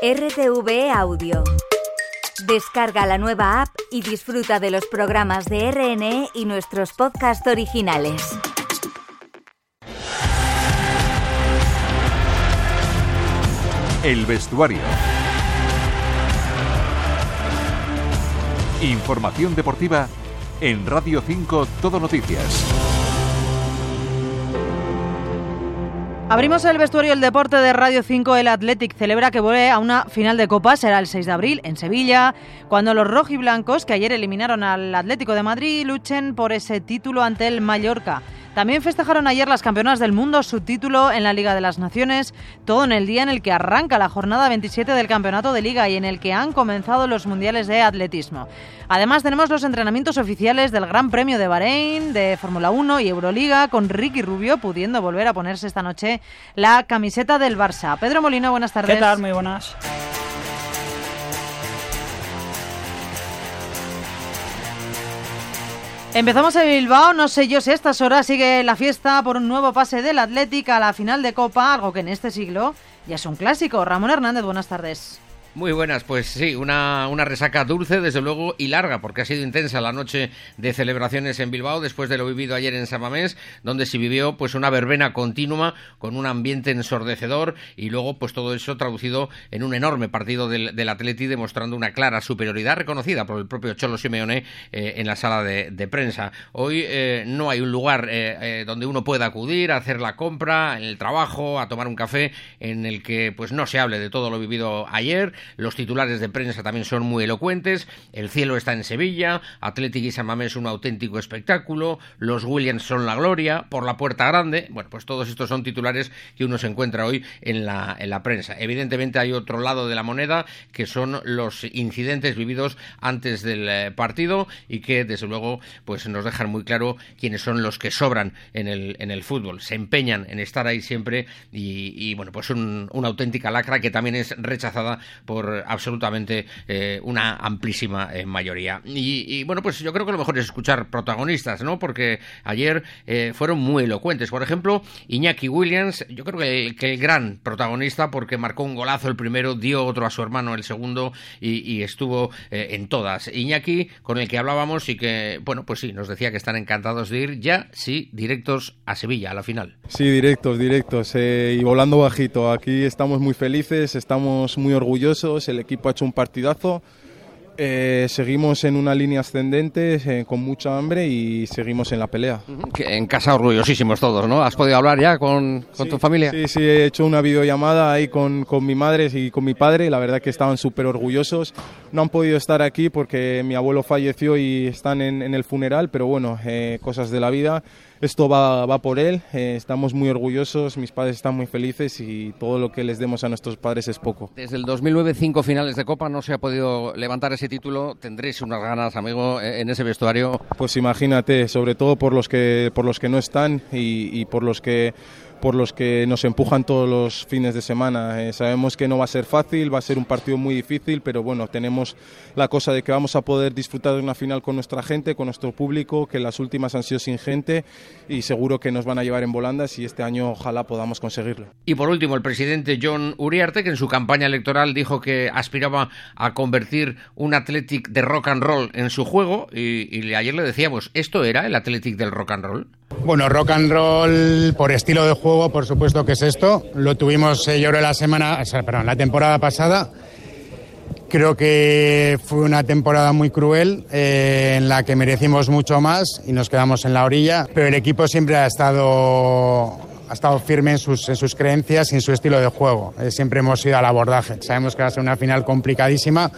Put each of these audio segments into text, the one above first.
RTV Audio. Descarga la nueva app y disfruta de los programas de RNE y nuestros podcasts originales. El vestuario. Información deportiva en Radio 5 Todo Noticias. Abrimos el vestuario del deporte de Radio 5. El Athletic celebra que vuelve a una final de Copa. Será el 6 de abril en Sevilla, cuando los rojiblancos, que ayer eliminaron al Atlético de Madrid, luchen por ese título ante el Mallorca. También festejaron ayer las campeonas del mundo su título en la Liga de las Naciones, todo en el día en el que arranca la jornada 27 del Campeonato de Liga y en el que han comenzado los Mundiales de Atletismo. Además tenemos los entrenamientos oficiales del Gran Premio de Bahrein, de Fórmula 1 y Euroliga, con Ricky Rubio pudiendo volver a ponerse esta noche la camiseta del Barça. Pedro Molino, buenas tardes. ¿Qué tal? Muy buenas. Empezamos en Bilbao, no sé yo si a estas horas sigue la fiesta por un nuevo pase del Atlético a la final de Copa, algo que en este siglo ya es un clásico. Ramón Hernández, buenas tardes. Muy buenas, pues sí, una, una, resaca dulce, desde luego, y larga, porque ha sido intensa la noche de celebraciones en Bilbao, después de lo vivido ayer en Samamés, donde se vivió pues una verbena continua, con un ambiente ensordecedor, y luego pues todo eso traducido en un enorme partido del, del Atleti, demostrando una clara superioridad reconocida por el propio Cholo Simeone eh, en la sala de, prensa. Hoy eh, no hay un lugar eh, donde uno pueda acudir a hacer la compra, en el trabajo, a tomar un café, en el que pues no se hable de todo lo vivido ayer, los titulares de prensa también son muy elocuentes. El cielo está en Sevilla. Atlético y San Mamés un auténtico espectáculo. Los Williams son la gloria. Por la puerta grande. Bueno, pues todos estos son titulares que uno se encuentra hoy en la, en la prensa. Evidentemente hay otro lado de la moneda que son los incidentes vividos antes del eh, partido y que desde luego pues nos dejan muy claro quiénes son los que sobran en el, en el fútbol. Se empeñan en estar ahí siempre y, y bueno, pues un, una auténtica lacra que también es rechazada por absolutamente eh, una amplísima eh, mayoría. Y, bueno, pues yo creo que lo mejor es escuchar protagonistas, ¿no? Porque ayer eh, fueron muy elocuentes. Por ejemplo, Iñaki Williams, yo creo que el, que el, gran protagonista, porque marcó un golazo el primero, dio otro a su hermano el segundo y, y estuvo en todas. Iñaki, con el que hablábamos y que, bueno, pues sí, nos decía que están encantados de ir ya, sí, directos a Sevilla, a la final. Sí, directos, directos. Y volando bajito. Aquí estamos muy felices, estamos muy orgullosos. El equipo ha hecho un partidazo. Eh, seguimos en una línea ascendente eh, con mucha hambre y seguimos en la pelea. Que en casa orgullosísimos todos, ¿no? ¿Has podido hablar ya con, con sí, tu familia? Sí, sí, he hecho una videollamada ahí con, con mi madre y con mi padre. La verdad que estaban súper orgullosos. No han podido estar aquí porque mi abuelo falleció y están en, en el funeral, pero bueno, eh, cosas de la vida esto va, va por él, eh, estamos muy orgullosos, mis padres están muy felices y todo lo que les demos a nuestros padres es poco. Desde el 2009, cinco finales de Copa, no se ha podido levantar ese título, tendréis unas ganas, amigo, en ese vestuario. Pues imagínate, sobre todo por los que, por los que no están y, y por los que por los que nos empujan todos los fines de semana. Eh, sabemos que no va a ser fácil, va a ser un partido muy difícil, pero bueno, tenemos la cosa de que vamos a poder disfrutar de una final con nuestra gente, con nuestro público, que las últimas han sido sin gente y seguro que nos van a llevar en volandas y este año ojalá podamos conseguirlo. Y por último, el presidente John Uriarte, que en su campaña electoral dijo que aspiraba a convertir un Athletic de rock and roll en su juego y, y ayer le decíamos, ¿esto era el Athletic del rock and roll? Bueno, rock and roll por estilo de juego, por supuesto que es esto. Lo tuvimos, eh, yo creo, la semana, o sea, perdón, la temporada pasada. Creo que fue una temporada muy cruel eh, en la que merecimos mucho más y nos quedamos en la orilla, pero el equipo siempre ha estado ha estado firme en sus, en sus creencias y en su estilo de juego. Eh, siempre hemos ido al abordaje. Sabemos que va a ser una final complicadísima,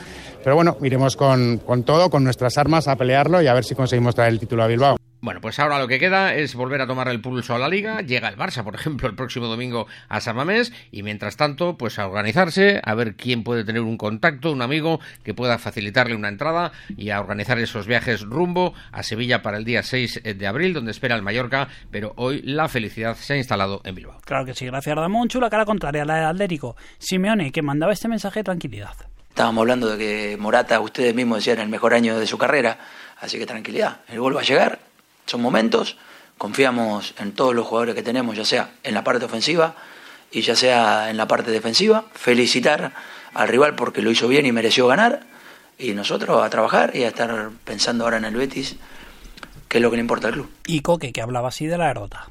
pero bueno, iremos con, con todo, con nuestras armas a pelearlo y a ver si conseguimos traer el título a Bilbao. Bueno, pues ahora lo que queda es volver a tomar el pulso a la liga. Llega el Barça, por ejemplo, el próximo domingo a San Mamés. Y mientras tanto, pues a organizarse, a ver quién puede tener un contacto, un amigo que pueda facilitarle una entrada y a organizar esos viajes rumbo a Sevilla para el día 6 de abril, donde espera el Mallorca. Pero hoy la felicidad se ha instalado en Bilbao. Claro que sí, gracias Ramón. Chula cara contraria, la del Atlético. Simeone, que mandaba este mensaje de tranquilidad. Estábamos hablando de que Morata, ustedes mismos decían, el mejor año de su carrera. Así que tranquilidad, el gol va a llegar son momentos, confiamos en todos los jugadores que tenemos, ya sea en la parte ofensiva y ya sea en la parte defensiva, felicitar al rival porque lo hizo bien y mereció ganar, y nosotros a trabajar y a estar pensando ahora en el Betis, que es lo que le importa al club. Y Coque, que hablaba así de la derrota.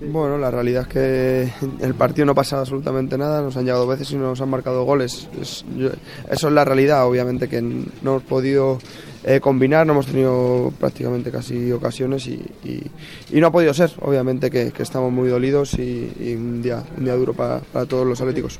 Bueno, la realidad es que el partido no pasa absolutamente nada, nos han llegado veces y nos han marcado goles. eso es la realidad, obviamente que no hemos podido eh, combinar, no hemos tenido prácticamente casi ocasiones y, no ha podido ser, obviamente que, estamos muy dolidos y, un, día, un día duro para, para todos los atléticos.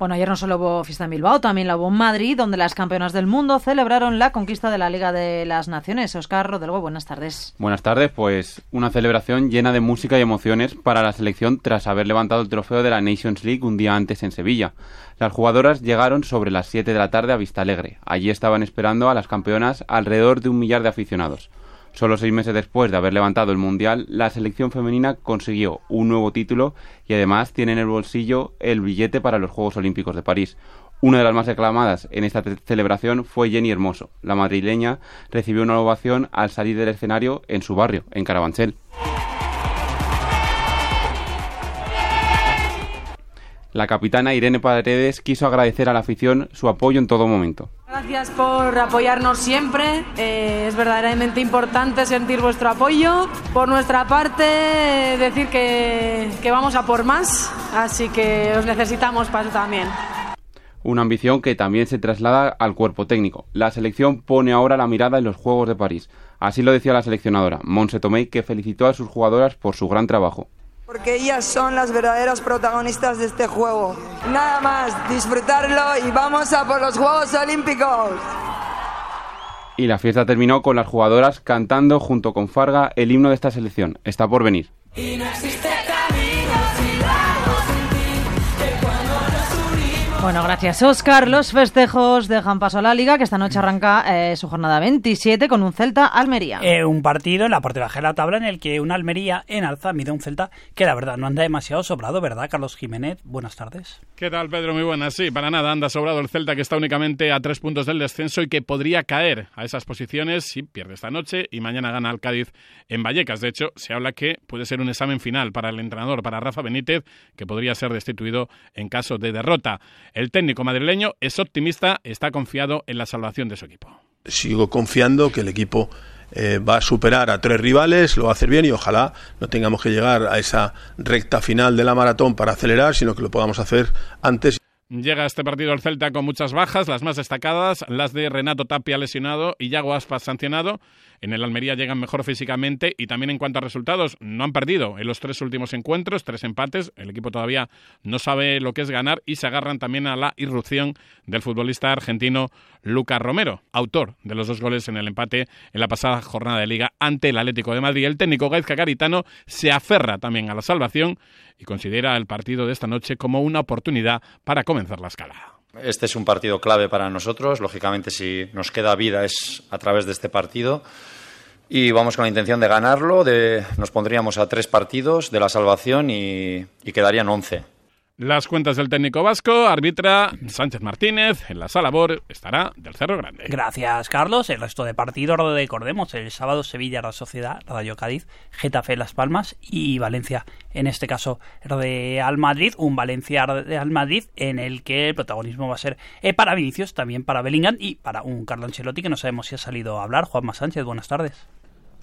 Bueno, ayer no solo hubo fiesta en Bilbao, también la hubo en Madrid, donde las campeonas del mundo celebraron la conquista de la Liga de las Naciones. Oscar Rodelgo, buenas tardes. Buenas tardes, pues una celebración llena de música y emociones para la selección tras haber levantado el trofeo de la Nations League un día antes en Sevilla. Las jugadoras llegaron sobre las 7 de la tarde a Vista Alegre. Allí estaban esperando a las campeonas alrededor de un millar de aficionados. Solo seis meses después de haber levantado el Mundial, la selección femenina consiguió un nuevo título y además tiene en el bolsillo el billete para los Juegos Olímpicos de París. Una de las más reclamadas en esta celebración fue Jenny Hermoso. La madrileña recibió una ovación al salir del escenario en su barrio, en Carabanchel. La capitana Irene Paredes quiso agradecer a la afición su apoyo en todo momento. Gracias por apoyarnos siempre. Eh, es verdaderamente importante sentir vuestro apoyo. Por nuestra parte, decir que, que vamos a por más, así que os necesitamos para eso también. Una ambición que también se traslada al cuerpo técnico. La selección pone ahora la mirada en los Juegos de París. Así lo decía la seleccionadora, Monse Tomei, que felicitó a sus jugadoras por su gran trabajo porque ellas son las verdaderas protagonistas de este juego. Nada más, disfrutarlo y vamos a por los Juegos Olímpicos. Y la fiesta terminó con las jugadoras cantando junto con Farga el himno de esta selección. Está por venir. Bueno, gracias Oscar. Los festejos dejan paso a la Liga, que esta noche arranca eh, su jornada 27 con un Celta-Almería. Eh, un partido en la parte baja de la tabla en el que una Almería en alza mide un Celta que la verdad no anda demasiado sobrado, ¿verdad, Carlos Jiménez? Buenas tardes. ¿Qué tal, Pedro? Muy buenas. Sí, para nada anda sobrado el Celta que está únicamente a tres puntos del descenso y que podría caer a esas posiciones si pierde esta noche y mañana gana al Cádiz en Vallecas. De hecho, se habla que puede ser un examen final para el entrenador, para Rafa Benítez, que podría ser destituido en caso de derrota. El técnico madrileño es optimista, está confiado en la salvación de su equipo. Sigo confiando que el equipo eh, va a superar a tres rivales, lo va a hacer bien y ojalá no tengamos que llegar a esa recta final de la maratón para acelerar, sino que lo podamos hacer antes. Llega este partido el Celta con muchas bajas, las más destacadas, las de Renato Tapia lesionado y Yago Aspas sancionado. En el Almería llegan mejor físicamente y también en cuanto a resultados, no han perdido en los tres últimos encuentros, tres empates. El equipo todavía no sabe lo que es ganar y se agarran también a la irrupción del futbolista argentino Lucas Romero, autor de los dos goles en el empate en la pasada jornada de liga ante el Atlético de Madrid. El técnico Gaizka Caritano se aferra también a la salvación y considera el partido de esta noche como una oportunidad para comenzar la escalada. Este es un partido clave para nosotros. Lógicamente, si nos queda vida es a través de este partido. Y vamos con la intención de ganarlo. De, nos pondríamos a tres partidos de la salvación y, y quedarían once. Las cuentas del técnico vasco, arbitra Sánchez Martínez, en la sala BOR estará del Cerro Grande. Gracias, Carlos. El resto de partidos recordemos el sábado Sevilla, la Sociedad, Radio Cádiz, Getafe, Las Palmas y Valencia. En este caso, Real Madrid, un Valencia Real Madrid en el que el protagonismo va a ser eh, para Vinicius, también para Bellingham y para un Carlo Ancelotti que no sabemos si ha salido a hablar. Juanma Sánchez, buenas tardes.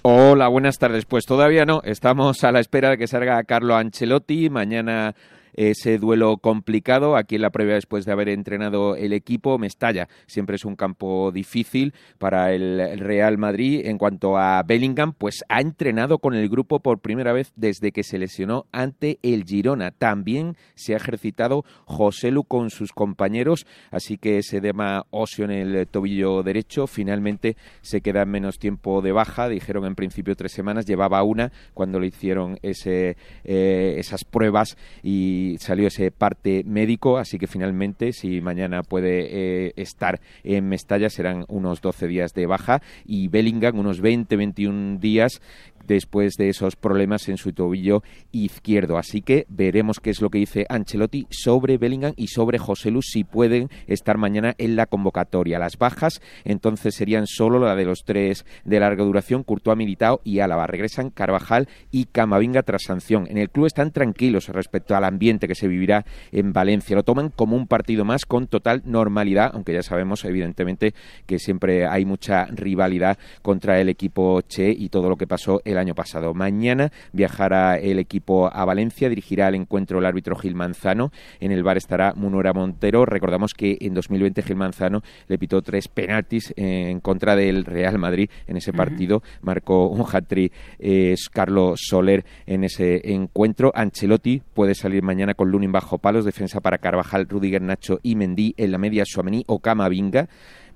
Hola, buenas tardes. Pues todavía no. Estamos a la espera de que salga Carlo Ancelotti. Mañana ese duelo complicado. Aquí en la previa, después de haber entrenado el equipo, Mestalla siempre es un campo difícil para el Real Madrid. En cuanto a Bellingham, pues ha entrenado con el grupo por primera vez desde que se lesionó ante el Girona. También se ha ejercitado José Lu con sus compañeros, así que ese dema óseo en el tobillo derecho finalmente se queda en menos tiempo de baja. Dijeron en principio tres semanas, llevaba una cuando le hicieron ese, eh, esas pruebas y salió ese parte médico, así que finalmente, si mañana puede eh, estar en Mestalla, serán unos 12 días de baja. Y Bellingham unos 20-21 días después de esos problemas en su tobillo izquierdo. Así que veremos qué es lo que dice Ancelotti sobre Bellingham y sobre José Luz si pueden estar mañana en la convocatoria. Las bajas entonces serían solo la de los tres de larga duración, Courtois, Militao y Álava. Regresan Carvajal y Camavinga tras sanción. En el club están tranquilos respecto al ambiente que se vivirá en Valencia. Lo toman como un partido más con total normalidad, aunque ya sabemos evidentemente que siempre hay mucha rivalidad contra el equipo Che y todo lo que pasó el año pasado. Mañana viajará el equipo a Valencia, dirigirá el encuentro el árbitro Gil Manzano. En el bar estará Munora Montero. Recordamos que en 2020 Gil Manzano le pitó tres penaltis en contra del Real Madrid en ese partido. Marcó un hat-trick eh, Carlos Soler en ese encuentro. Ancelotti puede salir mañana con Lunin bajo palos, defensa para Carvajal, Rudiger, Nacho y Mendy en la media Suamení o Camavinga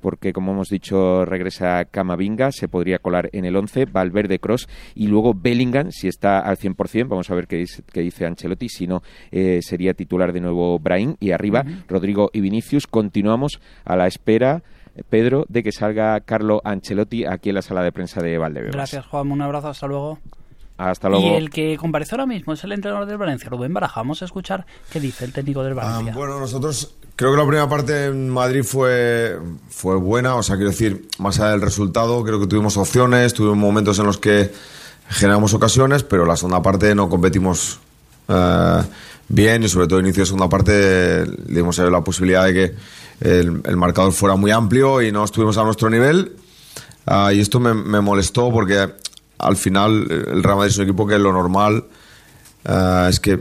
porque como hemos dicho regresa Camavinga, se podría colar en el 11, Valverde Cross y luego Bellingham, si está al 100%, vamos a ver qué dice, qué dice Ancelotti, si no eh, sería titular de nuevo Brahim y arriba Rodrigo y Vinicius. Continuamos a la espera Pedro, de que salga Carlo Ancelotti aquí en la sala de prensa de Valdebebas. Gracias, Juan. Un abrazo. Hasta luego. Hasta luego. Y el que comparece ahora mismo es el entrenador del Valencia, Rubén Baraja. Vamos a escuchar qué dice el técnico del Valencia. Ah, bueno, nosotros creo que la primera parte en Madrid fue, fue buena. O sea, quiero decir, más allá del resultado, creo que tuvimos opciones, tuvimos momentos en los que generamos ocasiones, pero la segunda parte no competimos eh, bien y sobre todo inicio de segunda parte dimos la posibilidad de que el, el, marcador fuera muy amplio y no estuvimos a nuestro nivel. Uh, y esto me, me, molestó porque al final el Real Madrid es un equipo que lo normal uh, es que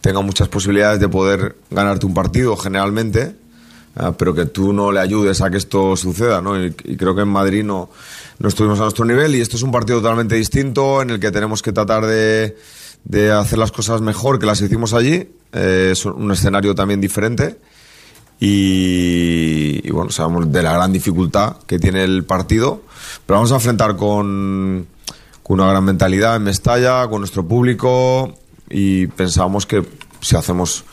tenga muchas posibilidades de poder ganarte un partido generalmente, uh, pero que tú no le ayudes a que esto suceda. ¿no? Y, creo que en Madrid no, no estuvimos a nuestro nivel y esto es un partido totalmente distinto en el que tenemos que tratar de, de hacer las cosas mejor que las hicimos allí. Eh, es un escenario también diferente. Y, y, bueno, sabemos de la gran dificultad que tiene el partido, pero vamos a enfrentar con, con, una gran mentalidad en Mestalla, con nuestro público y pensamos que si hacemos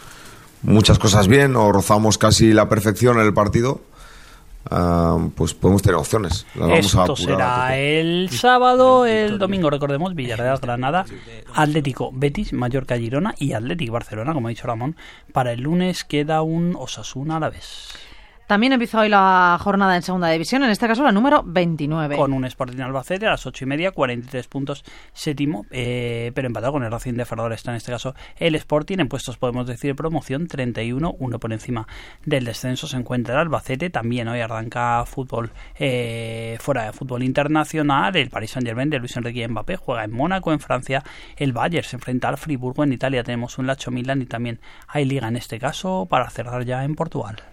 muchas cosas bien o rozamos casi la perfección en el partido, Uh, pues podemos tener opciones. Las vamos Esto a será el sábado, el domingo, recordemos, Villarreal, Granada, Atlético, Betis, Mallorca, Girona y Atlético Barcelona, como ha dicho Ramón. Para el lunes queda un Osasuna a la vez. También empieza hoy la jornada en segunda división, en este caso la número 29. Con un Sporting Albacete a las 8 y media, 43 puntos séptimo, eh, pero empatado con el Racing de Ferrol está en este caso el Sporting. En puestos podemos decir promoción 31, uno por encima del descenso se encuentra el Albacete. También hoy arranca fútbol eh, fuera de fútbol internacional. El Paris Saint Germain de Luis Enrique Mbappé juega en Mónaco, en Francia. El Bayern se enfrenta al Friburgo en Italia. Tenemos un Lacho Milan y también hay liga en este caso para cerrar ya en Portugal.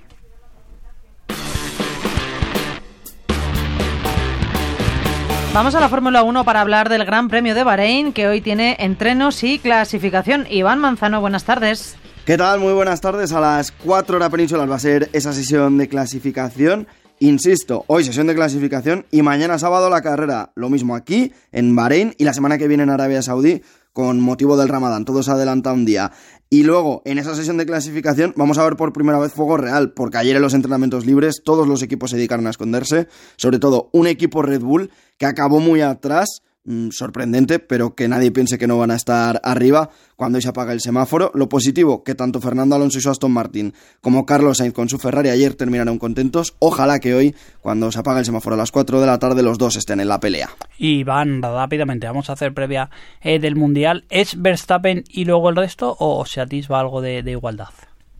Vamos a la Fórmula 1 para hablar del Gran Premio de Bahrein, que hoy tiene entrenos y clasificación. Iván Manzano, buenas tardes. ¿Qué tal? Muy buenas tardes. A las 4 horas peninsulas va a ser esa sesión de clasificación. Insisto, hoy sesión de clasificación y mañana sábado la carrera. Lo mismo aquí, en Bahrein, y la semana que viene en Arabia Saudí, con motivo del Ramadán. Todo se adelanta un día. Y luego, en esa sesión de clasificación, vamos a ver por primera vez fuego real, porque ayer en los entrenamientos libres todos los equipos se dedicaron a esconderse, sobre todo un equipo Red Bull que acabó muy atrás, mmm, sorprendente, pero que nadie piense que no van a estar arriba cuando se apaga el semáforo. Lo positivo, que tanto Fernando Alonso y su Aston Martin como Carlos Sainz con su Ferrari ayer terminaron contentos. Ojalá que hoy, cuando se apaga el semáforo a las 4 de la tarde, los dos estén en la pelea. Y van rápidamente, vamos a hacer previa eh, del Mundial. ¿Es Verstappen y luego el resto o se atisba algo de igualdad?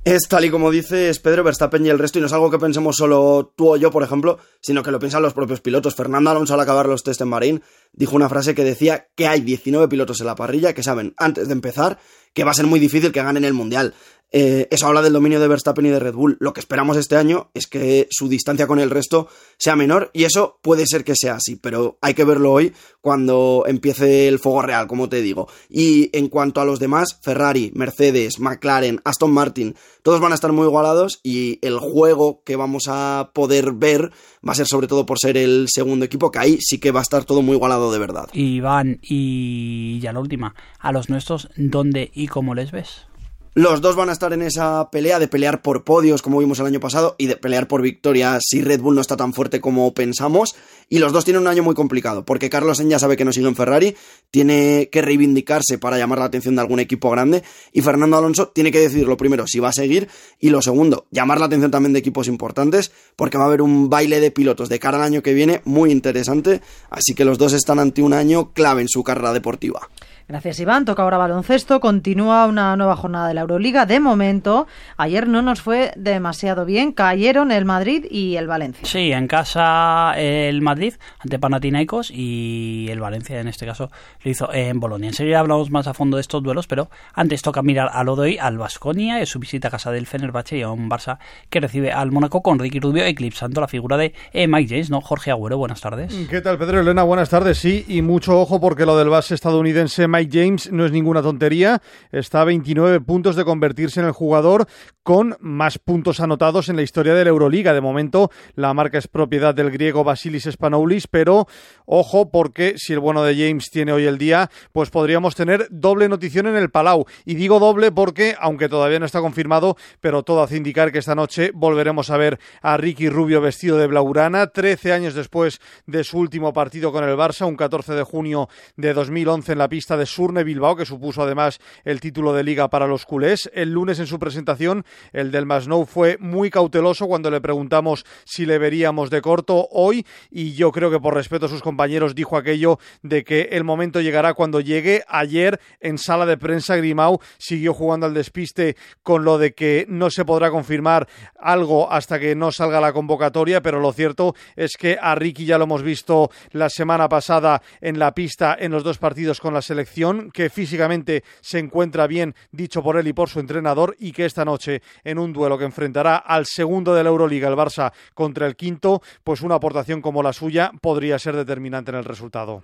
Es tal y como dices Pedro Verstappen y el resto, y no es algo que pensemos solo tú o yo, por ejemplo, sino que lo piensan los propios pilotos. Fernando Alonso al acabar los test en Bahrein dijo una frase que decía que hay 19 pilotos en la parrilla que saben antes de empezar que va a ser muy difícil que ganen el Mundial. Eh, eso habla del dominio de Verstappen y de Red Bull. Lo que esperamos este año es que su distancia con el resto sea menor y eso puede ser que sea así, pero hay que verlo hoy cuando empiece el fuego real, como te digo. Y en cuanto a los demás, Ferrari, Mercedes, McLaren, Aston Martin, todos van a estar muy igualados y el juego que vamos a poder ver va a ser sobre todo por ser el segundo equipo, que ahí sí que va a estar todo muy igualado de verdad. Iván, y ya la última, a los nuestros, ¿dónde y cómo les ves? Los dos van a estar en esa pelea de pelear por podios como vimos el año pasado y de pelear por victorias si Red Bull no está tan fuerte como pensamos. Y los dos tienen un año muy complicado porque Carlos ya sabe que no sigue en Ferrari, tiene que reivindicarse para llamar la atención de algún equipo grande y Fernando Alonso tiene que decidir lo primero si va a seguir y lo segundo, llamar la atención también de equipos importantes porque va a haber un baile de pilotos de cara al año que viene muy interesante. Así que los dos están ante un año clave en su carrera deportiva. Gracias, Iván. Toca ahora baloncesto. Continúa una nueva jornada de la Euroliga. De momento, ayer no nos fue demasiado bien. Cayeron el Madrid y el Valencia. Sí, en casa el Madrid ante Panathinaikos y el Valencia, en este caso, lo hizo en Bolonia. Enseguida hablamos más a fondo de estos duelos, pero antes toca mirar al Odoy, al Vasconia, y su visita a casa del Fenerbahce y a un Barça que recibe al Mónaco con Ricky Rubio eclipsando la figura de Mike James, ¿no? Jorge Agüero, buenas tardes. ¿Qué tal, Pedro Elena? Buenas tardes, sí, y mucho ojo porque lo del base estadounidense Mike James no es ninguna tontería. Está a 29 puntos de convertirse en el jugador con más puntos anotados en la historia de la Euroliga. De momento, la marca es propiedad del griego Basilis Spanoulis, pero ojo porque si el bueno de James tiene hoy el día, pues podríamos tener doble notición en el Palau. Y digo doble porque, aunque todavía no está confirmado, pero todo hace indicar que esta noche volveremos a ver a Ricky Rubio vestido de blaurana, 13 años después de su último partido con el Barça, un 14 de junio de 2011 en la pista de Surne Bilbao, que supuso además el título de liga para los culés. El lunes en su presentación, el del Masnou fue muy cauteloso cuando le preguntamos si le veríamos de corto hoy y yo creo que por respeto a sus compañeros dijo aquello de que el momento llegará cuando llegue. Ayer en sala de prensa Grimau siguió jugando al despiste con lo de que no se podrá confirmar algo hasta que no salga la convocatoria, pero lo cierto es que a Ricky ya lo hemos visto la semana pasada en la pista en los dos partidos con la selección, que físicamente se encuentra bien, dicho por él y por su entrenador, y que esta noche, en un duelo que enfrentará al segundo de la Euroliga, el Barça, contra el quinto, pues una aportación como la suya podría ser determinante en el resultado.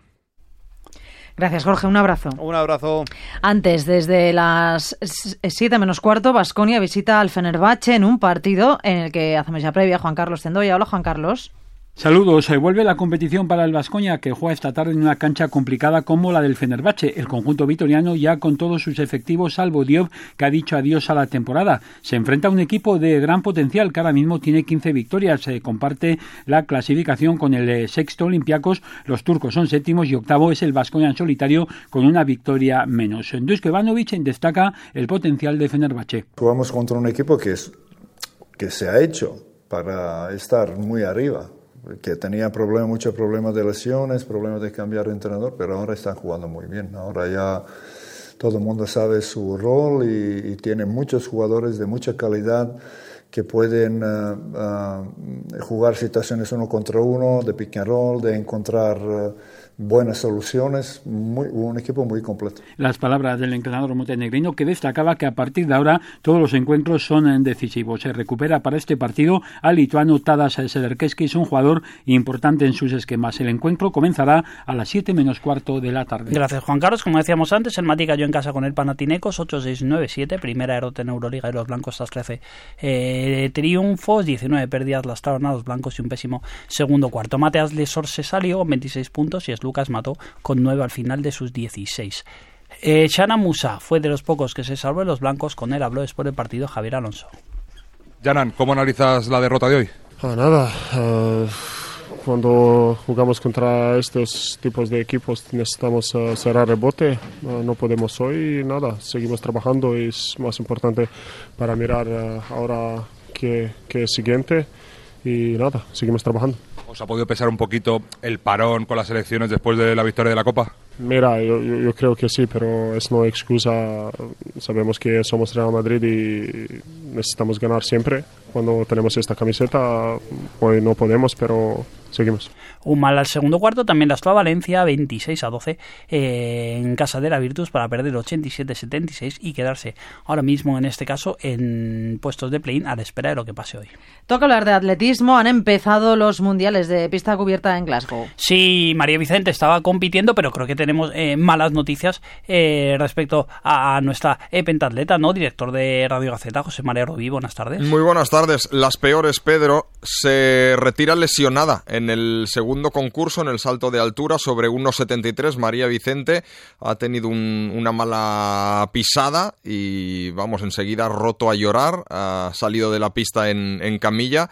Gracias, Jorge. Un abrazo. Un abrazo. Antes, desde las 7 menos cuarto, Basconia visita al Fenerbahce en un partido en el que hacemos ya previa Juan Carlos Tendoya. Hola, Juan Carlos. Saludos. Se vuelve la competición para el Vascoña que juega esta tarde en una cancha complicada como la del Fenerbahce. El conjunto vitoriano ya con todos sus efectivos, salvo Diop, que ha dicho adiós a la temporada. Se enfrenta a un equipo de gran potencial que ahora mismo tiene 15 victorias. Se comparte la clasificación con el sexto Olympiacos. Los turcos son séptimos y octavo es el Vascoña en solitario con una victoria menos. Dusko Ivanovic destaca el potencial de Fenerbahce. Jugamos contra un equipo que, es, que se ha hecho para estar muy arriba que tenía problemas, muchos problemas de lesiones, problemas de cambiar de entrenador, pero ahora están jugando muy bien. Ahora ya todo el mundo sabe su rol y, tiene muchos jugadores de mucha calidad que pueden uh, uh, jugar situaciones uno contra uno, de pick and roll, de encontrar uh, buenas soluciones, muy, un equipo muy completo. Las palabras del entrenador montenegrino que destacaba que a partir de ahora todos los encuentros son decisivos. Se recupera para este partido al lituano Tadas Sederkeski, es un jugador importante en sus esquemas. El encuentro comenzará a las 7 menos cuarto de la tarde. Gracias, Juan Carlos. Como decíamos antes, el Mati cayó en casa con el Panatinecos 8-6-9-7, primera derrota en Euroliga y los blancos tras 13 eh, triunfos, 19 pérdidas lastraron a los blancos y un pésimo segundo cuarto. Mateas Lesor se salió con 26 puntos y es Lucas mató con 9 al final de sus 16. Eh, Chana Musa fue de los pocos que se salvó de los blancos. Con él habló después del partido Javier Alonso. Janan, ¿cómo analizas la derrota de hoy? Ah, nada. Uh, cuando jugamos contra estos tipos de equipos necesitamos uh, cerrar rebote. Uh, no podemos hoy. Nada. Seguimos trabajando. y Es más importante para mirar ahora que, que es siguiente. Y nada, seguimos trabajando. ¿Os ha podido pesar un poquito el parón con las elecciones después de la victoria de la Copa? Mira, yo, yo, creo que sí, pero es no excusa. Sabemos que somos Real Madrid y necesitamos ganar siempre. Cuando tenemos esta camiseta, hoy no podemos, pero seguimos. Un mal al segundo cuarto también la a Valencia 26 a 12 eh, en casa de la Virtus para perder 87-76 y quedarse ahora mismo en este caso en puestos de play-in a la espera de lo que pase hoy. Toca hablar de atletismo. Han empezado los mundiales de pista cubierta en Glasgow. Sí, María Vicente estaba compitiendo, pero creo que tenemos eh, malas noticias eh, respecto a, nuestra pentatleta, ¿no? Director de Radio Gaceta, José María Rubí. Buenas tardes. Muy buenas tardes. Las peores, Pedro, se retira lesionada en En el segundo concurso, en el salto de altura, sobre 1,73, María Vicente ha tenido una mala pisada y, vamos, enseguida roto a llorar, ha salido de la pista en, en camilla.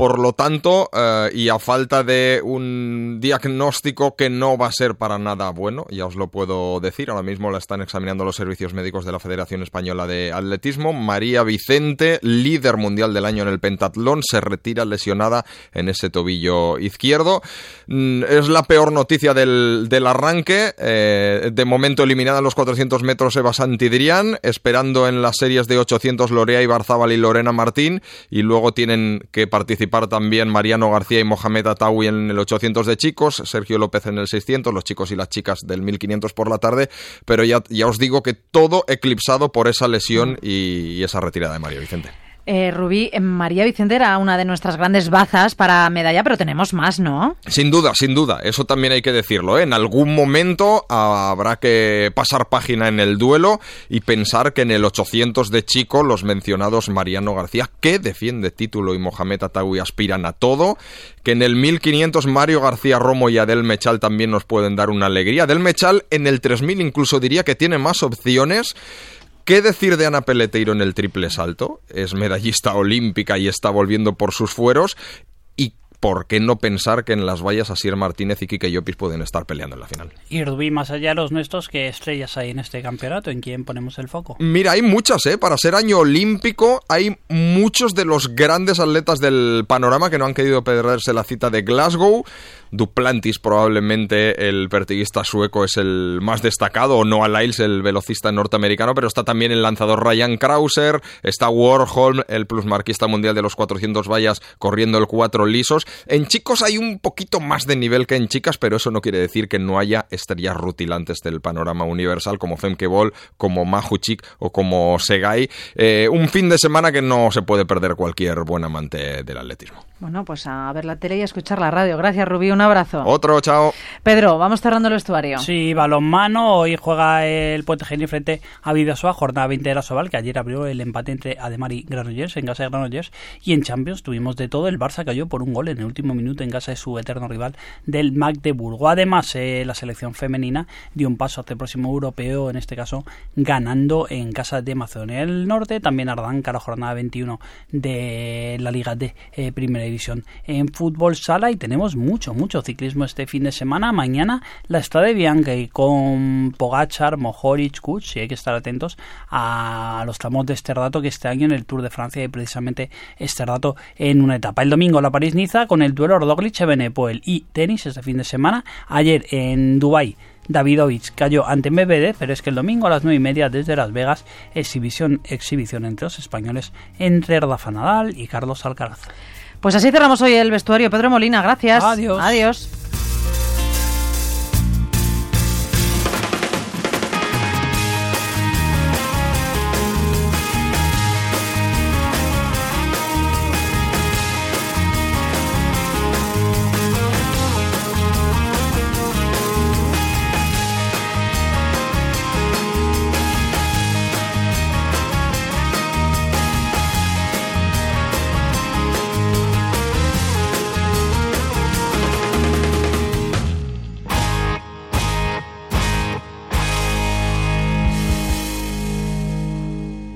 Por lo tanto, eh, y a falta de un diagnóstico que no va a ser para nada bueno, ya os lo puedo decir, ahora mismo la están examinando los servicios médicos de la Federación Española de Atletismo, María Vicente, líder mundial del año en el pentatlón, se retira lesionada en ese tobillo izquierdo. Mm, es la peor noticia del, arranque, eh, de momento eliminada en los 400 metros Eva Santidrián, esperando en las series de 800 Lorea Ibarzábal y Lorena Martín, y luego tienen que participar también Mariano García y Mohamed Atawi en el 800 de chicos, Sergio López en el 600, los chicos y las chicas del 1500 por la tarde, pero ya, ya os digo que todo eclipsado por esa lesión y, y esa retirada de Mario Vicente. Eh, Rubí, eh, María Vicente era una de nuestras grandes bazas para medalla, pero tenemos más, ¿no? Sin duda, sin duda. Eso también hay que decirlo. ¿eh? En algún momento habrá que pasar página en el duelo y pensar que en el 800 de chico los mencionados Mariano García, que defiende título, y Mohamed Atawi aspiran a todo, que en el 1500 Mario García Romo y Adel Mechal también nos pueden dar una alegría. Adel Mechal en el 3000 incluso diría que tiene más opciones ¿Qué decir de Ana Peleteiro en el triple salto? Es medallista olímpica y está volviendo por sus fueros. ¿Y por qué no pensar que en las vallas Asier Martínez y Kike Llopis pueden estar peleando en la final? Y Rubí, más allá de los nuestros, ¿qué estrellas hay en este campeonato? ¿En quién ponemos el foco? Mira, hay muchas, ¿eh? Para ser año olímpico hay muchos de los grandes atletas del panorama que no han querido perderse la cita de Glasgow. Duplantis probablemente el pertiguista sueco es el más destacado, o Noah Lyles el velocista norteamericano, pero está también el lanzador Ryan Krauser, está Warhol, el plusmarquista mundial de los 400 vallas corriendo el 4 lisos. En chicos hay un poquito más de nivel que en chicas, pero eso no quiere decir que no haya estrellas rutilantes del panorama universal como Femke Bol, como Mahuchik o como Segai. Eh, un fin de semana que no se puede perder cualquier buen amante del atletismo. Bueno, pues a ver la tele y a escuchar la radio. Gracias, Rubí. Un abrazo. Otro, chao. Pedro, vamos cerrando el vestuario. Sí, balonmano. Hoy juega el Puente Genio frente a Vidasoa, jornada 20 de la Soval, que ayer abrió el empate entre Ademar y Granollers en casa de Granollers. Y en Champions tuvimos de todo. El Barça cayó por un gol en último minuto en casa de su eterno rival del Magdeburgo. Además, eh, la selección femenina dio un paso hacia el próximo europeo, en este caso ganando en casa de Macedonia del Norte. También arranca la jornada 21 de la Liga de eh, Primera División en fútbol sala y tenemos mucho, mucho ciclismo este fin de semana. Mañana la Estrada de Bianca y con Pogachar, Mohoric, Kuch, y hay que estar atentos a los tramos de este rato que este año en el Tour de Francia hay precisamente este rato en una etapa. El domingo la París-Niza con el duelo Roglic-Benepoel y tenis este fin de semana. Ayer en Dubai Davidovich cayó ante Medvedev, pero es que el domingo a las nueve y media desde Las Vegas, exhibición, exhibición entre los españoles entre Rafa Nadal y Carlos Alcaraz. Pues así cerramos hoy el vestuario. Pedro Molina, gracias. Adiós. Adiós.